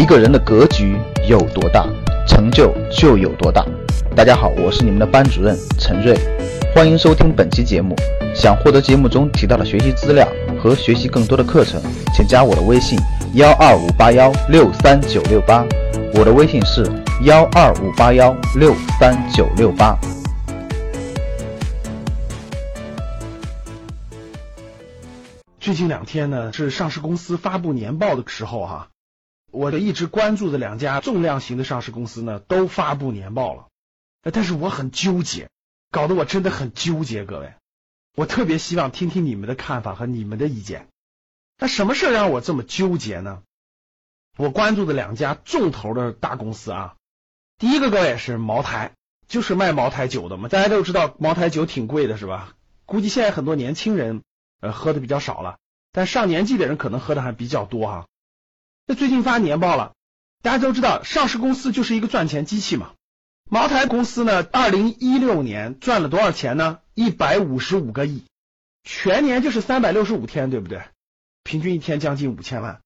一个人的格局有多大，成就就有多大。大家好，我是你们的班主任陈瑞，欢迎收听本期节目。想获得节目中提到的学习资料和学习更多的课程，请加我的微信幺二五八幺六三九六八。我的微信是幺二五八幺六三九六八。最近两天呢，是上市公司发布年报的时候哈。我一直关注的两家重量型的上市公司呢，都发布年报了，但是我很纠结，搞得我真的很纠结。各位，我特别希望听听你们的看法和你们的意见。那什么事让我这么纠结呢？我关注的两家重头的大公司啊，第一个各位是茅台，就是卖茅台酒的嘛。大家都知道茅台酒挺贵的，是吧？估计现在很多年轻人呃喝的比较少了，但上年纪的人可能喝的还比较多哈。那最近发年报了，大家都知道，上市公司就是一个赚钱机器嘛。茅台公司呢，二零一六年赚了多少钱呢？一百五十五个亿，全年就是三百六十五天，对不对？平均一天将近五千万。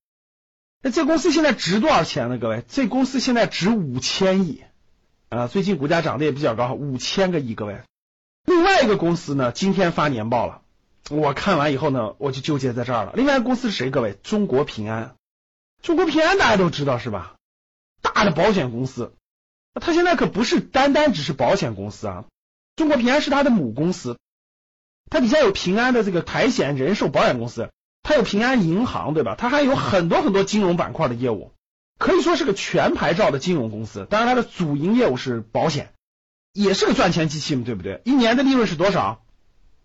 那这公司现在值多少钱呢？各位，这公司现在值五千亿啊！最近股价涨得也比较高，五千个亿。各位，另外一个公司呢，今天发年报了，我看完以后呢，我就纠结在这儿了。另外一个公司是谁？各位，中国平安。中国平安大家都知道是吧？大的保险公司，它现在可不是单单只是保险公司啊。中国平安是它的母公司，它底下有平安的这个财险、人寿保险公司，它有平安银行，对吧？它还有很多很多金融板块的业务，可以说是个全牌照的金融公司。当然，它的主营业务是保险，也是个赚钱机器嘛，对不对？一年的利润是多少？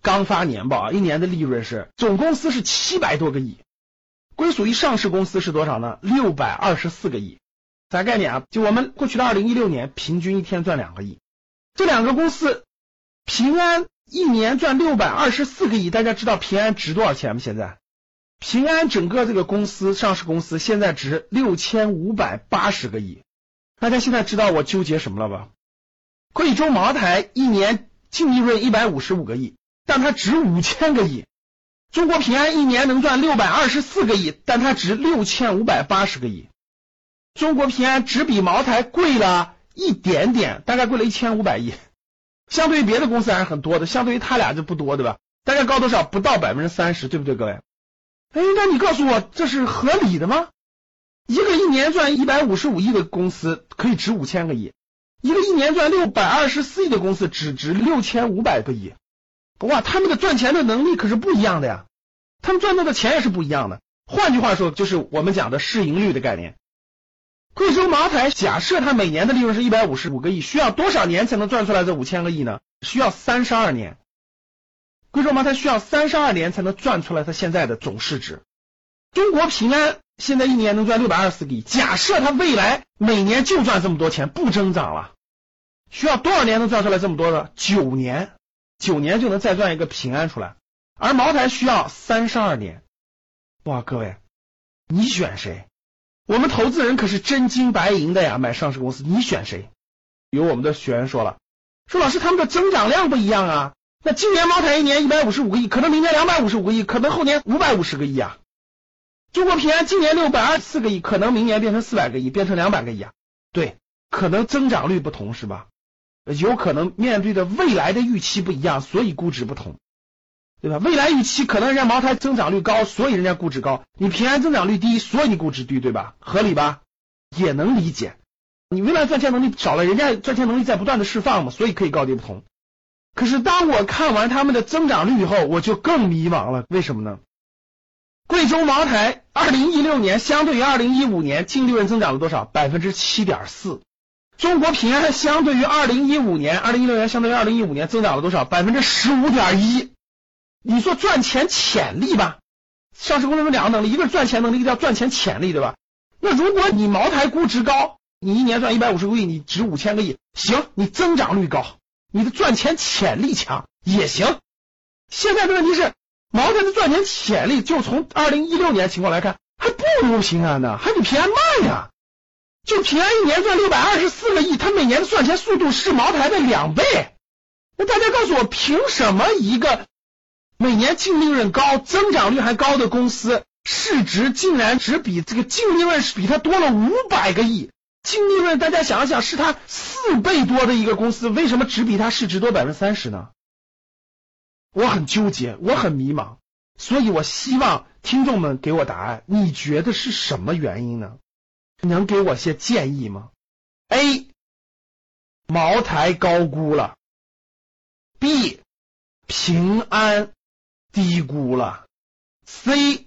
刚发年报啊，一年的利润是总公司是七百多个亿。归属于上市公司是多少呢？六百二十四个亿，啥概念啊？就我们过去的二零一六年，平均一天赚两个亿。这两个公司，平安一年赚六百二十四个亿，大家知道平安值多少钱吗？现在平安整个这个公司上市公司现在值六千五百八十个亿。大家现在知道我纠结什么了吧？贵州茅台一年净利润一百五十五个亿，但它值五千个亿。中国平安一年能赚六百二十四个亿，但它值六千五百八十个亿。中国平安只比茅台贵了一点点，大概贵了一千五百亿。相对于别的公司还是很多的，相对于他俩就不多，对吧？大概高多少？不到百分之三十，对不对，各位？哎，那你告诉我这是合理的吗？一个一年赚一百五十五亿的公司可以值五千个亿，一个一年赚六百二十四亿的公司只值六千五百个亿。哇，他们的赚钱的能力可是不一样的呀，他们赚到的钱也是不一样的。换句话说，就是我们讲的市盈率的概念。贵州茅台假设它每年的利润是一百五十五个亿，需要多少年才能赚出来这五千个亿呢？需要三十二年。贵州茅台需要三十二年才能赚出来它现在的总市值。中国平安现在一年能赚六百二十四个亿，假设它未来每年就赚这么多钱，不增长了，需要多少年能赚出来这么多呢？九年。九年就能再赚一个平安出来，而茅台需要三十二年。哇，各位，你选谁？我们投资人可是真金白银的呀，买上市公司，你选谁？有我们的学员说了，说老师他们的增长量不一样啊。那今年茅台一年一百五十五个亿，可能明年两百五十五个亿，可能后年五百五十个亿啊。中国平安今年六百二十四个亿，可能明年变成四百个亿，变成两百个亿啊。对，可能增长率不同是吧？有可能面对的未来的预期不一样，所以估值不同，对吧？未来预期可能人家茅台增长率高，所以人家估值高；你平安增长率低，所以你估值低，对吧？合理吧？也能理解。你未来赚钱能力少了，人家赚钱能力在不断的释放嘛，所以可以高低不同。可是当我看完他们的增长率以后，我就更迷茫了。为什么呢？贵州茅台二零一六年相对于二零一五年净利润增长了多少？百分之七点四。中国平安相对于二零一五年、二零一六年相对于二零一五年增长了多少？百分之十五点一。你说赚钱潜力吧？上市公司有两个能力，一个是赚钱能力，一个叫赚钱潜力，对吧？那如果你茅台估值高，你一年赚一百五十个亿，你值五千个亿，行，你增长率高，你的赚钱潜力强也行。现在的问题是，茅台的赚钱潜力就从二零一六年情况来看，还不如平安呢，还比平安慢呀。就平安一年赚六百二十四个亿，他每年的赚钱速度是茅台的两倍。那大家告诉我，凭什么一个每年净利润高、增长率还高的公司，市值竟然只比这个净利润是比它多了五百个亿，净利润大家想想是它四倍多的一个公司，为什么只比它市值多百分之三十呢？我很纠结，我很迷茫，所以我希望听众们给我答案。你觉得是什么原因呢？能给我些建议吗？A. 茅台高估了，B. 平安低估了，C.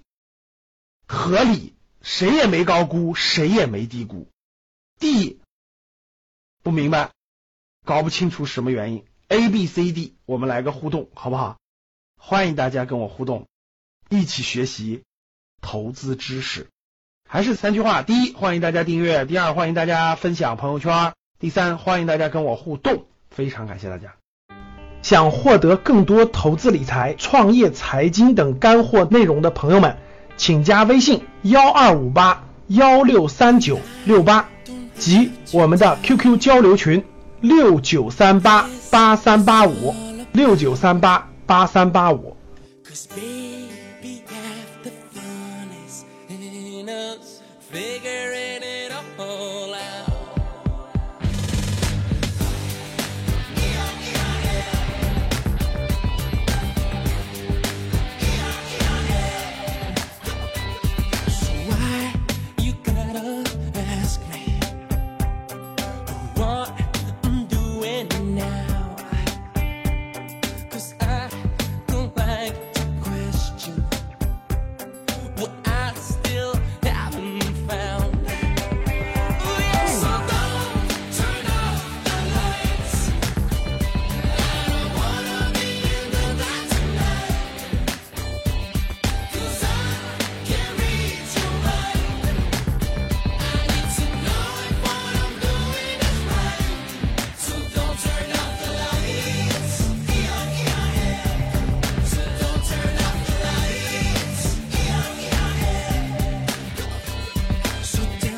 合理，谁也没高估，谁也没低估，D. 不明白，搞不清楚什么原因。A、B、C、D，我们来个互动，好不好？欢迎大家跟我互动，一起学习投资知识。还是三句话：第一，欢迎大家订阅；第二，欢迎大家分享朋友圈；第三，欢迎大家跟我互动。非常感谢大家！想获得更多投资理财、创业、财经等干货内容的朋友们，请加微信幺二五八幺六三九六八及我们的 QQ 交流群六九三八八三八五六九三八八三八五。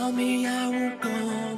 So tell me how we're